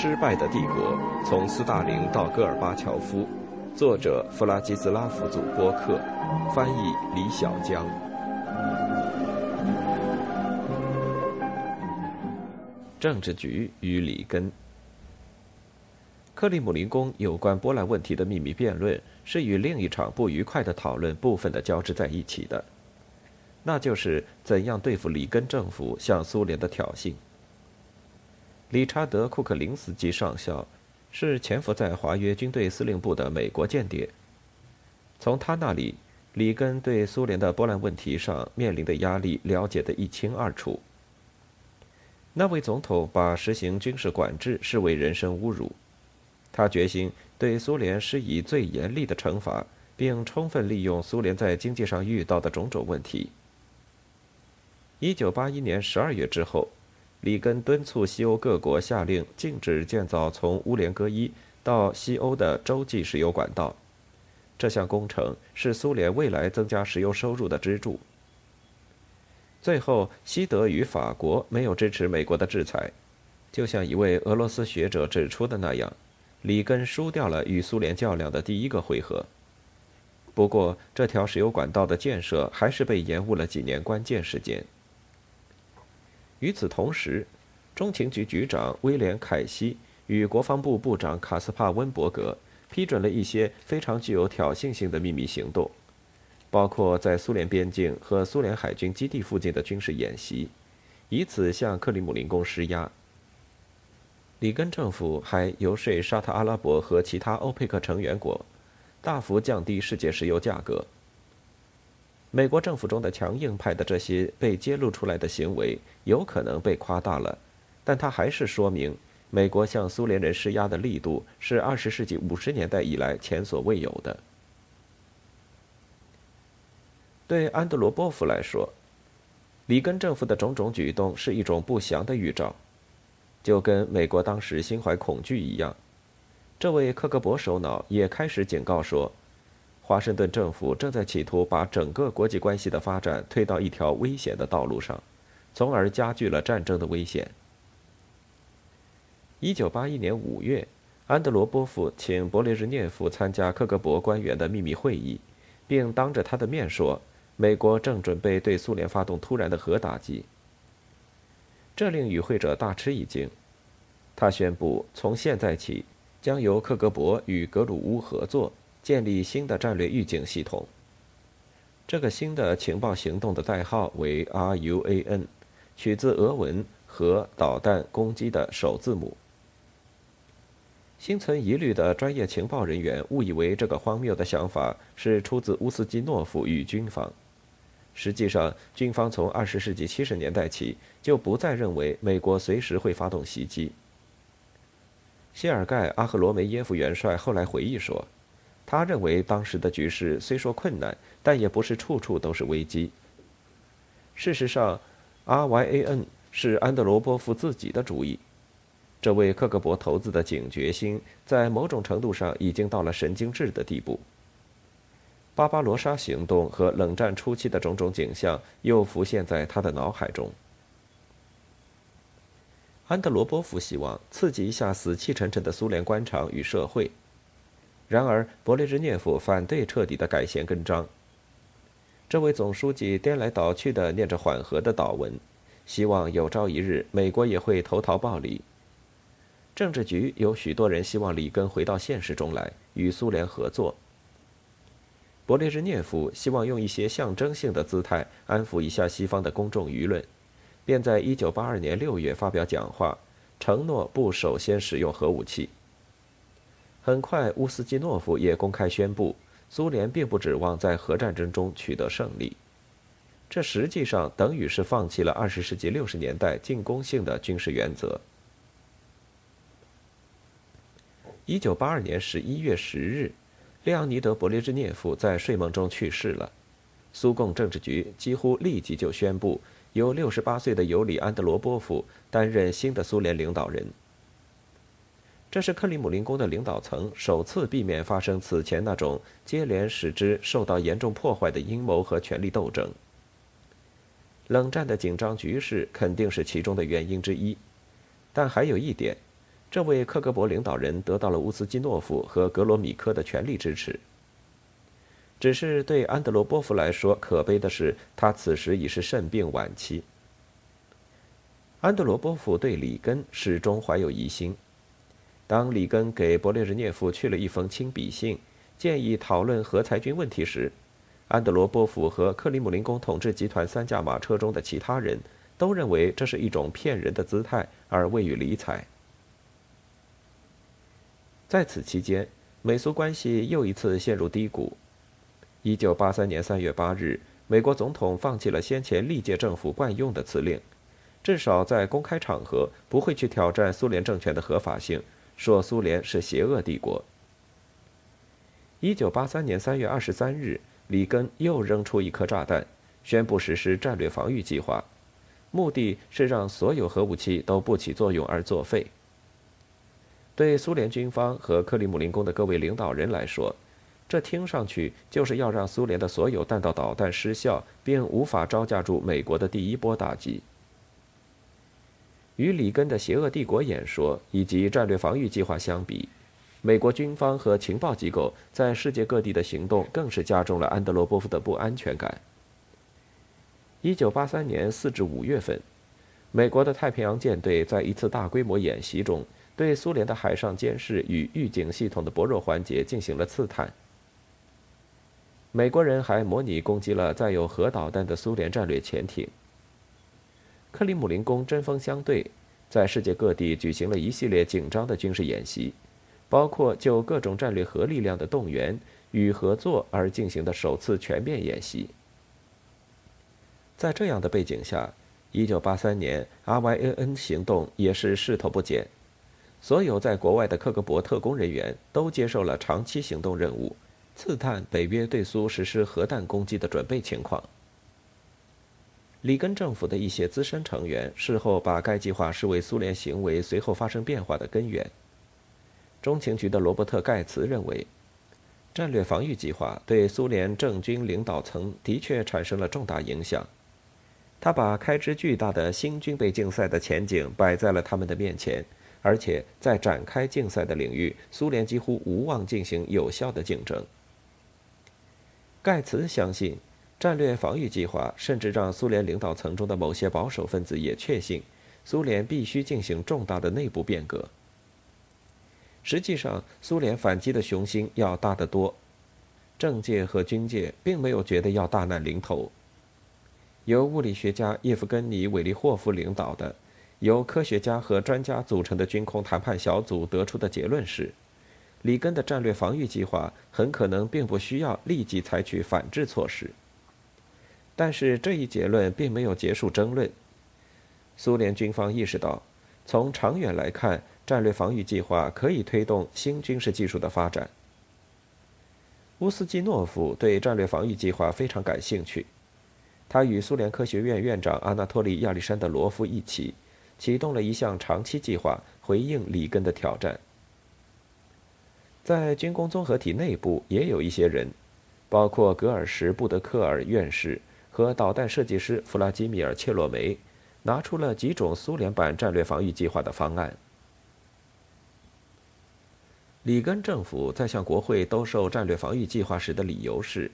失败的帝国：从斯大林到戈尔巴乔夫，作者弗拉基斯拉夫祖波克，翻译李小江。政治局与里根。克里姆林宫有关波兰问题的秘密辩论，是与另一场不愉快的讨论部分的交织在一起的，那就是怎样对付里根政府向苏联的挑衅。理查德·库克林斯基上校是潜伏在华约军队司令部的美国间谍。从他那里，里根对苏联的波兰问题上面临的压力了解得一清二楚。那位总统把实行军事管制视为人身侮辱，他决心对苏联施以最严厉的惩罚，并充分利用苏联在经济上遇到的种种问题。一九八一年十二月之后。里根敦促西欧各国下令禁止建造从乌连戈伊到西欧的洲际石油管道。这项工程是苏联未来增加石油收入的支柱。最后，西德与法国没有支持美国的制裁，就像一位俄罗斯学者指出的那样，里根输掉了与苏联较量的第一个回合。不过，这条石油管道的建设还是被延误了几年关键时间。与此同时，中情局局长威廉·凯西与国防部部长卡斯帕·温伯格批准了一些非常具有挑衅性的秘密行动，包括在苏联边境和苏联海军基地附近的军事演习，以此向克里姆林宫施压。里根政府还游说沙特阿拉伯和其他欧佩克成员国，大幅降低世界石油价格。美国政府中的强硬派的这些被揭露出来的行为有可能被夸大了，但它还是说明美国向苏联人施压的力度是二十世纪五十年代以来前所未有的。对安德罗波夫来说，里根政府的种种举动是一种不祥的预兆，就跟美国当时心怀恐惧一样。这位克格勃首脑也开始警告说。华盛顿政府正在企图把整个国际关系的发展推到一条危险的道路上，从而加剧了战争的危险。一九八一年五月，安德罗波夫请勃列日涅夫参加克格勃官员的秘密会议，并当着他的面说，美国正准备对苏联发动突然的核打击。这令与会者大吃一惊。他宣布，从现在起，将由克格勃与格鲁乌合作。建立新的战略预警系统。这个新的情报行动的代号为 RUAN，取自俄文“核导弹攻击”的首字母。心存疑虑的专业情报人员误以为这个荒谬的想法是出自乌斯基诺夫与军方。实际上，军方从二十世纪七十年代起就不再认为美国随时会发动袭击。谢尔盖·阿赫罗梅耶夫元帅后来回忆说。他认为当时的局势虽说困难，但也不是处处都是危机。事实上，RYAN 是安德罗波夫自己的主意。这位克格勃头子的警觉心，在某种程度上已经到了神经质的地步。巴巴罗莎行动和冷战初期的种种景象又浮现在他的脑海中。安德罗波夫希望刺激一下死气沉沉的苏联官场与社会。然而，勃列日涅夫反对彻底的改弦更张。这位总书记颠来倒去的念着缓和的祷文，希望有朝一日美国也会投桃报李。政治局有许多人希望里根回到现实中来，与苏联合作。勃列日涅夫希望用一些象征性的姿态安抚一下西方的公众舆论，便在1982年6月发表讲话，承诺不首先使用核武器。很快，乌斯基诺夫也公开宣布，苏联并不指望在核战争中取得胜利。这实际上等于是放弃了二十世纪六十年代进攻性的军事原则。一九八二年十一月十日，列昂尼德·勃列日涅夫在睡梦中去世了。苏共政治局几乎立即就宣布，由六十八岁的尤里·安德罗波夫担任新的苏联领导人。这是克里姆林宫的领导层首次避免发生此前那种接连使之受到严重破坏的阴谋和权力斗争。冷战的紧张局势肯定是其中的原因之一，但还有一点，这位克格勃领导人得到了乌斯基诺夫和格罗米科的全力支持。只是对安德罗波夫来说，可悲的是，他此时已是肾病晚期。安德罗波夫对里根始终怀有疑心。当里根给勃列日涅夫去了一封亲笔信，建议讨论核裁军问题时，安德罗波夫和克里姆林宫统治集团三驾马车中的其他人都认为这是一种骗人的姿态，而未予理睬。在此期间，美苏关系又一次陷入低谷。一九八三年三月八日，美国总统放弃了先前历届政府惯用的辞令，至少在公开场合不会去挑战苏联政权的合法性。说苏联是邪恶帝国。一九八三年三月二十三日，里根又扔出一颗炸弹，宣布实施战略防御计划，目的是让所有核武器都不起作用而作废。对苏联军方和克里姆林宫的各位领导人来说，这听上去就是要让苏联的所有弹道导弹失效，并无法招架住美国的第一波打击。与里根的邪恶帝国演说以及战略防御计划相比，美国军方和情报机构在世界各地的行动更是加重了安德罗波夫的不安全感。一九八三年四至五月份，美国的太平洋舰队在一次大规模演习中，对苏联的海上监视与预警系统的薄弱环节进行了刺探。美国人还模拟攻击了载有核导弹的苏联战略潜艇。克里姆林宫针锋相对，在世界各地举行了一系列紧张的军事演习，包括就各种战略核力量的动员与合作而进行的首次全面演习。在这样的背景下，1983年 RYAN 行动也是势头不减，所有在国外的克格勃特工人员都接受了长期行动任务，刺探北约对苏实施核弹攻击的准备情况。里根政府的一些资深成员事后把该计划视为苏联行为随后发生变化的根源。中情局的罗伯特·盖茨认为，战略防御计划对苏联政军领导层的确产生了重大影响。他把开支巨大的新军备竞赛的前景摆在了他们的面前，而且在展开竞赛的领域，苏联几乎无望进行有效的竞争。盖茨相信。战略防御计划甚至让苏联领导层中的某些保守分子也确信，苏联必须进行重大的内部变革。实际上，苏联反击的雄心要大得多，政界和军界并没有觉得要大难临头。由物理学家叶夫根尼·韦利霍夫领导的、由科学家和专家组成的军控谈判小组得出的结论是：里根的战略防御计划很可能并不需要立即采取反制措施。但是这一结论并没有结束争论。苏联军方意识到，从长远来看，战略防御计划可以推动新军事技术的发展。乌斯基诺夫对战略防御计划非常感兴趣，他与苏联科学院院长阿纳托利·亚历山德罗夫一起，启动了一项长期计划，回应里根的挑战。在军工综合体内部也有一些人，包括格尔什·布德克尔院士。和导弹设计师弗拉基米尔·切洛梅拿出了几种苏联版战略防御计划的方案。里根政府在向国会兜售战略防御计划时的理由是，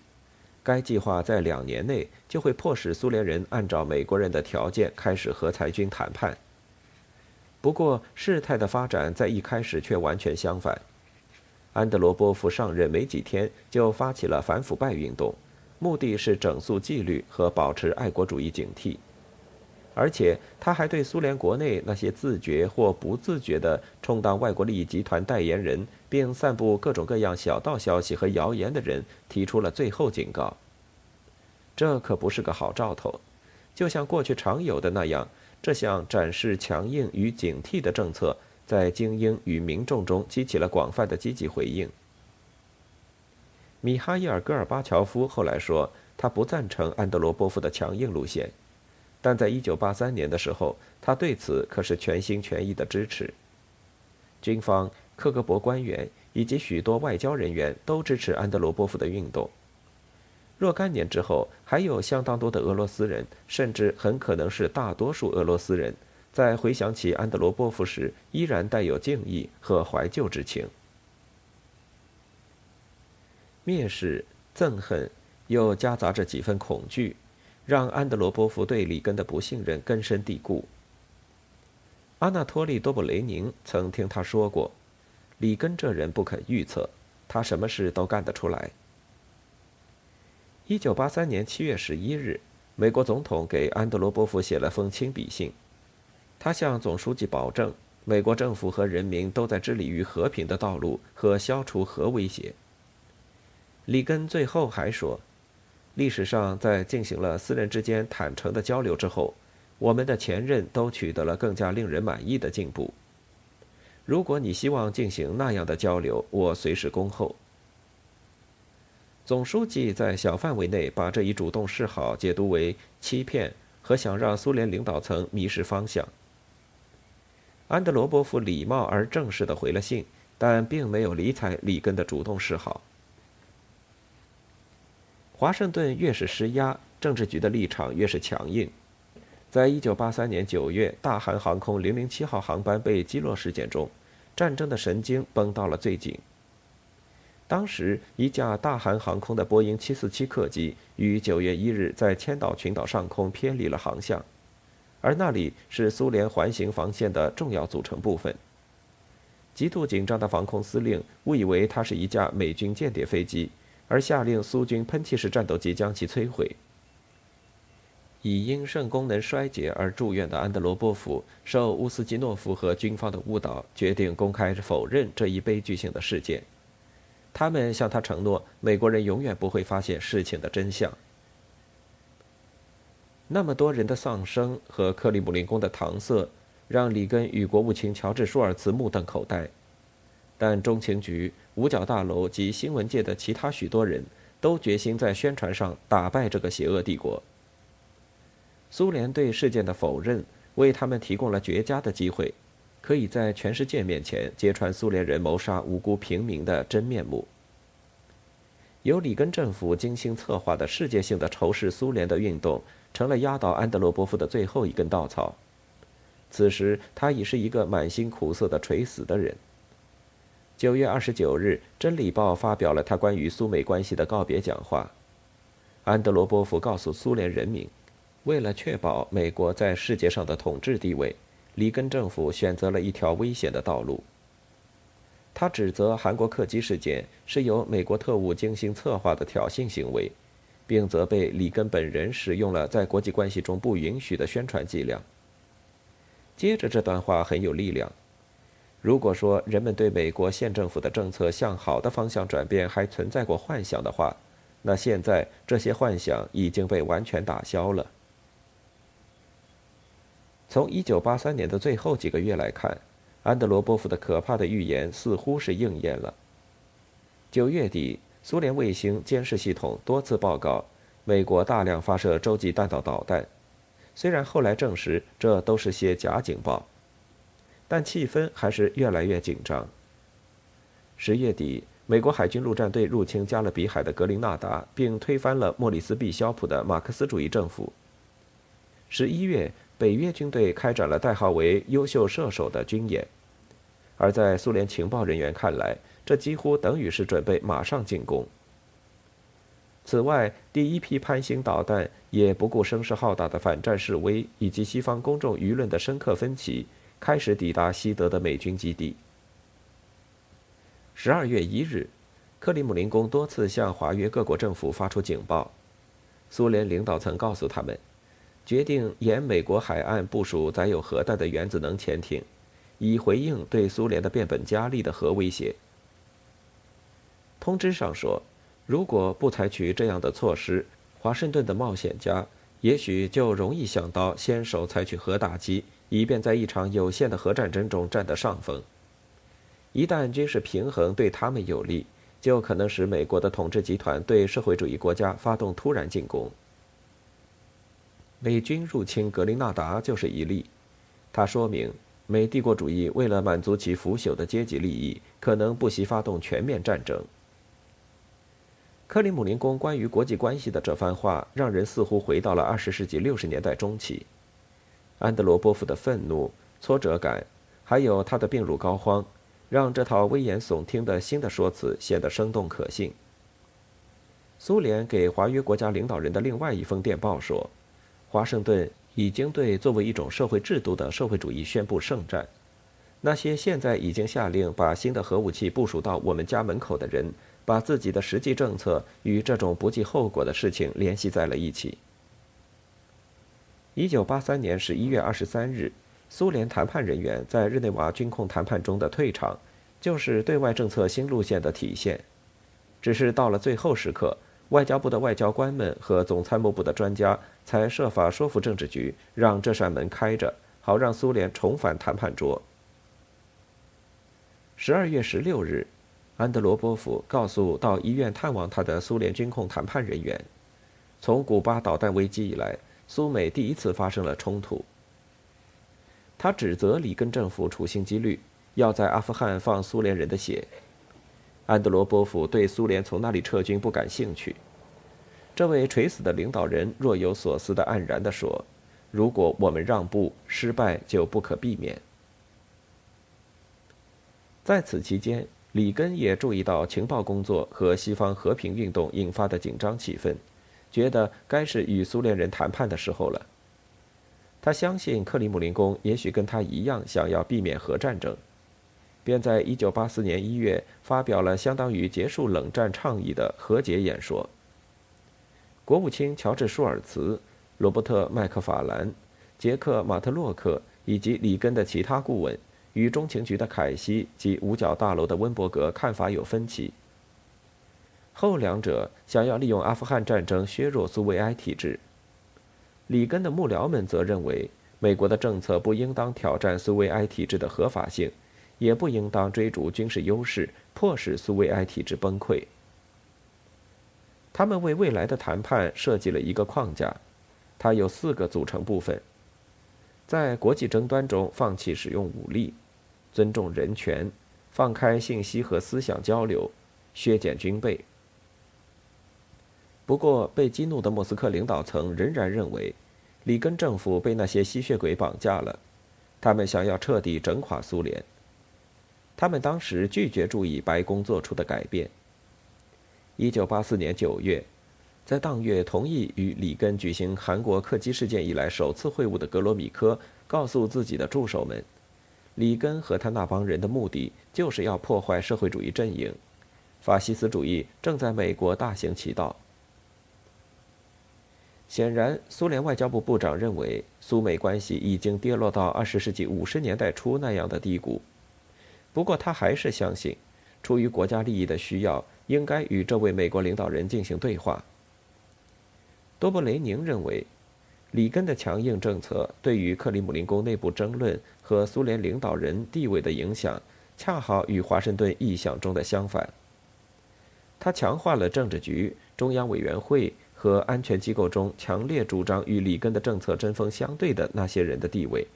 该计划在两年内就会迫使苏联人按照美国人的条件开始和裁军谈判。不过，事态的发展在一开始却完全相反。安德罗波夫上任没几天，就发起了反腐败运动。目的是整肃纪律和保持爱国主义警惕，而且他还对苏联国内那些自觉或不自觉地充当外国利益集团代言人，并散布各种各样小道消息和谣言的人提出了最后警告。这可不是个好兆头，就像过去常有的那样，这项展示强硬与警惕的政策在精英与民众中激起了广泛的积极回应。米哈伊尔·戈尔巴乔夫后来说，他不赞成安德罗波夫的强硬路线，但在1983年的时候，他对此可是全心全意的支持。军方、克格勃官员以及许多外交人员都支持安德罗波夫的运动。若干年之后，还有相当多的俄罗斯人，甚至很可能是大多数俄罗斯人，在回想起安德罗波夫时，依然带有敬意和怀旧之情。蔑视、憎恨，又夹杂着几分恐惧，让安德罗波夫对里根的不信任根深蒂固。阿纳托利·多布雷宁曾听他说过：“里根这人不可预测，他什么事都干得出来。”一九八三年七月十一日，美国总统给安德罗波夫写了封亲笔信。他向总书记保证，美国政府和人民都在致力于和平的道路和消除核威胁。里根最后还说：“历史上在进行了私人之间坦诚的交流之后，我们的前任都取得了更加令人满意的进步。如果你希望进行那样的交流，我随时恭候。”总书记在小范围内把这一主动示好解读为欺骗和想让苏联领导层迷失方向。安德罗波夫礼貌而正式的回了信，但并没有理睬里根的主动示好。华盛顿越是施压，政治局的立场越是强硬。在一九八三年九月，大韩航空零零七号航班被击落事件中，战争的神经绷到了最紧。当时，一架大韩航空的波音七四七客机于九月一日在千岛群岛上空偏离了航向。而那里是苏联环形防线的重要组成部分。极度紧张的防空司令误以为它是一架美军间谍飞机，而下令苏军喷气式战斗机将其摧毁。已因肾功能衰竭而住院的安德罗波夫受乌斯基诺夫和军方的误导，决定公开否认这一悲剧性的事件。他们向他承诺，美国人永远不会发现事情的真相。那么多人的丧生和克里姆林宫的搪塞，让里根与国务卿乔治·舒尔茨目瞪口呆。但中情局、五角大楼及新闻界的其他许多人都决心在宣传上打败这个邪恶帝国。苏联对事件的否认，为他们提供了绝佳的机会，可以在全世界面前揭穿苏联人谋杀无辜平民的真面目。由里根政府精心策划的世界性的仇视苏联的运动。成了压倒安德罗波夫的最后一根稻草。此时，他已是一个满心苦涩的垂死的人。九月二十九日，《真理报》发表了他关于苏美关系的告别讲话。安德罗波夫告诉苏联人民，为了确保美国在世界上的统治地位，里根政府选择了一条危险的道路。他指责韩国客机事件是由美国特务精心策划的挑衅行为。并责备里根本人使用了在国际关系中不允许的宣传伎俩。接着这段话很有力量。如果说人们对美国县政府的政策向好的方向转变还存在过幻想的话，那现在这些幻想已经被完全打消了。从1983年的最后几个月来看，安德罗波夫的可怕的预言似乎是应验了。九月底。苏联卫星监视系统多次报告，美国大量发射洲际弹道导弹。虽然后来证实这都是些假警报，但气氛还是越来越紧张。十月底，美国海军陆战队入侵加勒比海的格林纳达，并推翻了莫里斯·毕肖普的马克思主义政府。十一月，北约军队开展了代号为“优秀射手”的军演，而在苏联情报人员看来，这几乎等于是准备马上进攻。此外，第一批潘兴导弹也不顾声势浩大的反战示威以及西方公众舆论的深刻分歧，开始抵达西德的美军基地。十二月一日，克里姆林宫多次向华约各国政府发出警报，苏联领导层告诉他们，决定沿美国海岸部署载有核弹的原子能潜艇，以回应对苏联的变本加厉的核威胁。通知上说，如果不采取这样的措施，华盛顿的冒险家也许就容易想到先手采取核打击，以便在一场有限的核战争中占得上风。一旦军事平衡对他们有利，就可能使美国的统治集团对社会主义国家发动突然进攻。美军入侵格林纳达就是一例，它说明美帝国主义为了满足其腐朽的阶级利益，可能不惜发动全面战争。克里姆林宫关于国际关系的这番话，让人似乎回到了二十世纪六十年代中期。安德罗波夫的愤怒、挫折感，还有他的病入膏肓，让这套危言耸听的新的说辞显得生动可信。苏联给华约国家领导人的另外一封电报说：“华盛顿已经对作为一种社会制度的社会主义宣布圣战。那些现在已经下令把新的核武器部署到我们家门口的人，把自己的实际政策与这种不计后果的事情联系在了一起。”一九八三年十一月二十三日，苏联谈判人员在日内瓦军控谈判中的退场，就是对外政策新路线的体现。只是到了最后时刻，外交部的外交官们和总参谋部的专家才设法说服政治局，让这扇门开着，好让苏联重返谈判桌。十二月十六日，安德罗波夫告诉到医院探望他的苏联军控谈判人员，从古巴导弹危机以来。苏美第一次发生了冲突。他指责里根政府处心积虑要在阿富汗放苏联人的血。安德罗波夫对苏联从那里撤军不感兴趣。这位垂死的领导人若有所思的黯然地说：“如果我们让步，失败就不可避免。”在此期间，里根也注意到情报工作和西方和平运动引发的紧张气氛。觉得该是与苏联人谈判的时候了。他相信克里姆林宫也许跟他一样想要避免核战争，便在1984年1月发表了相当于结束冷战倡议的和解演说。国务卿乔治·舒尔茨、罗伯特·麦克法兰、杰克·马特洛克以及里根的其他顾问与中情局的凯西及五角大楼的温伯格看法有分歧。后两者想要利用阿富汗战争削弱苏维埃体制，里根的幕僚们则认为，美国的政策不应当挑战苏维埃体制的合法性，也不应当追逐军事优势，迫使苏维埃体制崩溃。他们为未来的谈判设计了一个框架，它有四个组成部分：在国际争端中放弃使用武力，尊重人权，放开信息和思想交流，削减军备。不过，被激怒的莫斯科领导层仍然认为，里根政府被那些吸血鬼绑架了。他们想要彻底整垮苏联。他们当时拒绝注意白宫做出的改变。一九八四年九月，在当月同意与里根举行韩国客机事件以来首次会晤的格罗米科告诉自己的助手们，里根和他那帮人的目的就是要破坏社会主义阵营，法西斯主义正在美国大行其道。显然，苏联外交部部长认为苏美关系已经跌落到二十世纪五十年代初那样的低谷。不过，他还是相信，出于国家利益的需要，应该与这位美国领导人进行对话。多布雷宁认为，里根的强硬政策对于克里姆林宫内部争论和苏联领导人地位的影响，恰好与华盛顿意想中的相反。他强化了政治局、中央委员会。和安全机构中强烈主张与里根的政策针锋相对的那些人的地位。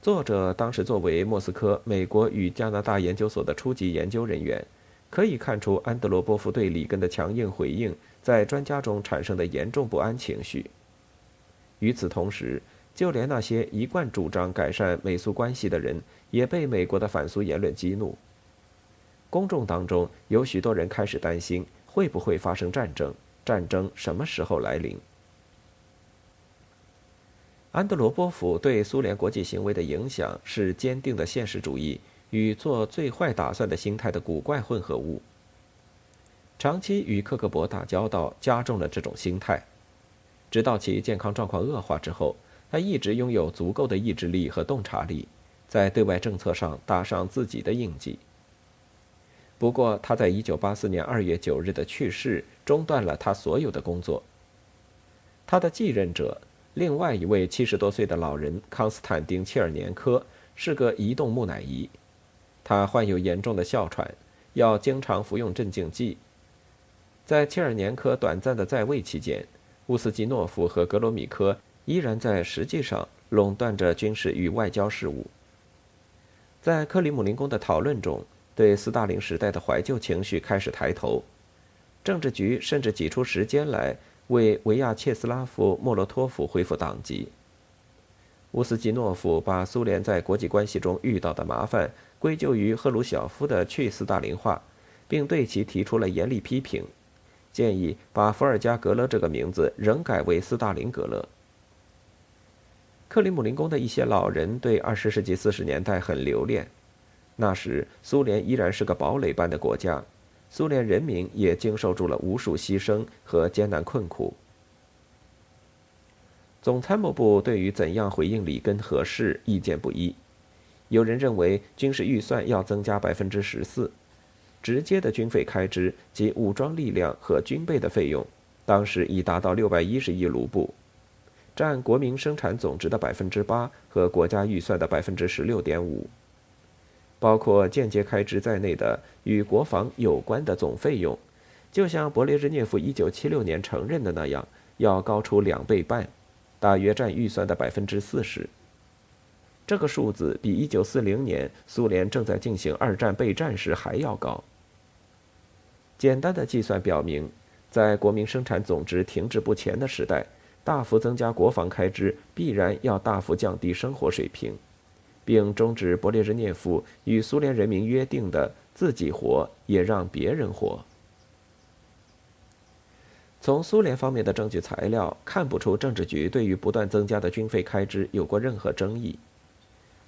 作者当时作为莫斯科美国与加拿大研究所的初级研究人员，可以看出安德罗波夫对里根的强硬回应在专家中产生的严重不安情绪。与此同时，就连那些一贯主张改善美苏关系的人，也被美国的反苏言论激怒。公众当中有许多人开始担心。会不会发生战争？战争什么时候来临？安德罗波夫对苏联国际行为的影响是坚定的现实主义与做最坏打算的心态的古怪混合物。长期与克格勃打交道加重了这种心态，直到其健康状况恶化之后，他一直拥有足够的意志力和洞察力，在对外政策上打上自己的印记。不过，他在1984年2月9日的去世中断了他所有的工作。他的继任者，另外一位70多岁的老人康斯坦丁·切尔年科，是个移动木乃伊。他患有严重的哮喘，要经常服用镇静剂。在切尔年科短暂的在位期间，乌斯基诺夫和格罗米科依然在实际上垄断着军事与外交事务。在克里姆林宫的讨论中。对斯大林时代的怀旧情绪开始抬头，政治局甚至挤出时间来为维亚切斯拉夫·莫洛托夫恢复党籍。乌斯基诺夫把苏联在国际关系中遇到的麻烦归咎于赫鲁晓夫的去斯大林化，并对其提出了严厉批评，建议把伏尔加格勒这个名字仍改为斯大林格勒。克里姆林宫的一些老人对二十世纪四十年代很留恋，那时苏联依然是个堡垒般的国家，苏联人民也经受住了无数牺牲和艰难困苦。总参谋部对于怎样回应里根合适意见不一，有人认为军事预算要增加百分之十四，直接的军费开支及武装力量和军备的费用，当时已达到六百一十亿卢布，占国民生产总值的百分之八和国家预算的百分之十六点五，包括间接开支在内的与国防有关的总费用，就像勃列日涅夫1976年承认的那样，要高出两倍半。大约占预算的百分之四十。这个数字比1940年苏联正在进行二战备战时还要高。简单的计算表明，在国民生产总值停滞不前的时代，大幅增加国防开支必然要大幅降低生活水平，并终止勃列日涅夫与苏联人民约定的“自己活也让别人活”。从苏联方面的证据材料看不出政治局对于不断增加的军费开支有过任何争议。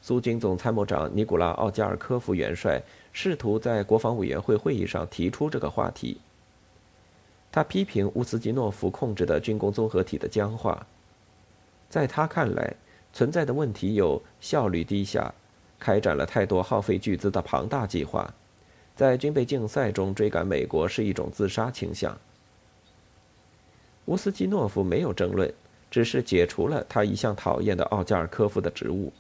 苏军总参谋长尼古拉·奥加尔科夫元帅试图在国防委员会会议上提出这个话题。他批评乌斯基诺夫控制的军工综合体的僵化。在他看来，存在的问题有效率低下，开展了太多耗费巨资的庞大计划，在军备竞赛中追赶美国是一种自杀倾向。乌斯基诺夫没有争论，只是解除了他一向讨厌的奥加尔科夫的职务。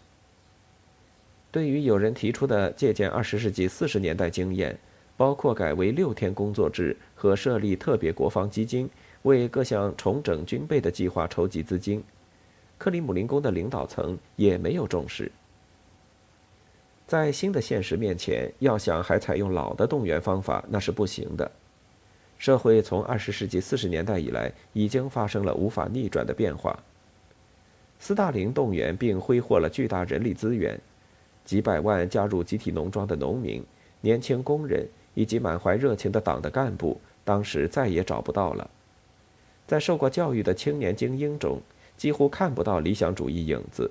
对于有人提出的借鉴二十世纪四十年代经验，包括改为六天工作制和设立特别国防基金，为各项重整军备的计划筹集资金，克里姆林宫的领导层也没有重视。在新的现实面前，要想还采用老的动员方法，那是不行的。社会从二十世纪四十年代以来已经发生了无法逆转的变化。斯大林动员并挥霍了巨大人力资源，几百万加入集体农庄的农民、年轻工人以及满怀热情的党的干部，当时再也找不到了。在受过教育的青年精英中，几乎看不到理想主义影子，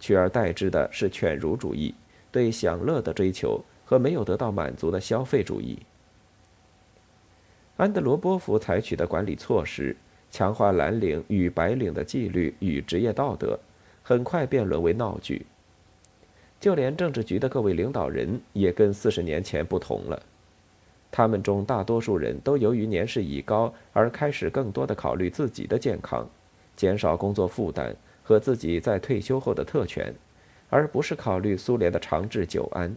取而代之的是犬儒主义、对享乐的追求和没有得到满足的消费主义。安德罗波夫采取的管理措施，强化蓝领与白领的纪律与职业道德，很快便沦为闹剧。就连政治局的各位领导人也跟四十年前不同了，他们中大多数人都由于年事已高而开始更多的考虑自己的健康，减少工作负担和自己在退休后的特权，而不是考虑苏联的长治久安。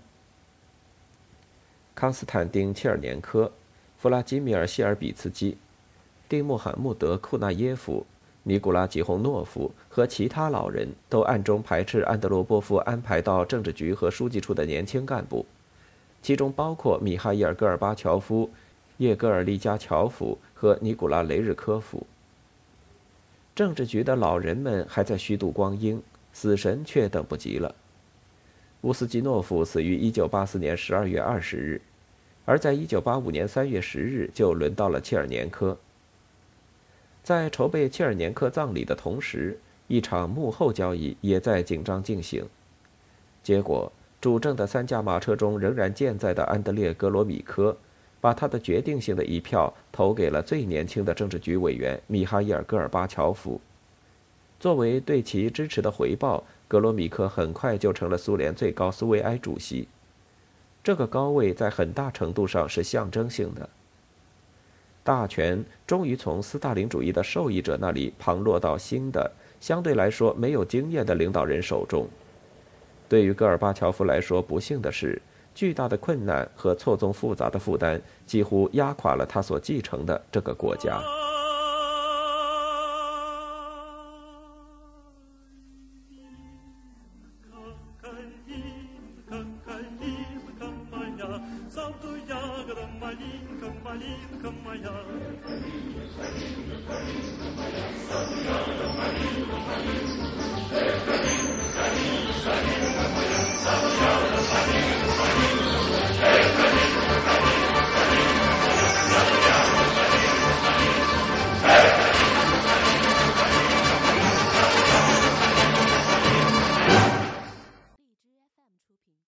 康斯坦丁·切尔年科。弗拉基米尔·谢尔比茨基、丁穆罕默德·库纳耶夫、尼古拉·吉洪诺夫和其他老人都暗中排斥安德罗波夫安排到政治局和书记处的年轻干部，其中包括米哈伊尔·戈尔巴乔夫、叶戈尔·利加乔夫和尼古拉·雷日科夫。政治局的老人们还在虚度光阴，死神却等不及了。乌斯基诺夫死于1984年12月20日。而在1985年3月10日，就轮到了切尔年科。在筹备切尔年科葬礼的同时，一场幕后交易也在紧张进行。结果，主政的三驾马车中仍然健在的安德烈·格罗米科，把他的决定性的一票投给了最年轻的政治局委员米哈伊尔·戈尔巴乔夫。作为对其支持的回报，格罗米克很快就成了苏联最高苏维埃主席。这个高位在很大程度上是象征性的。大权终于从斯大林主义的受益者那里旁落到新的、相对来说没有经验的领导人手中。对于戈尔巴乔夫来说，不幸的是，巨大的困难和错综复杂的负担几乎压垮了他所继承的这个国家。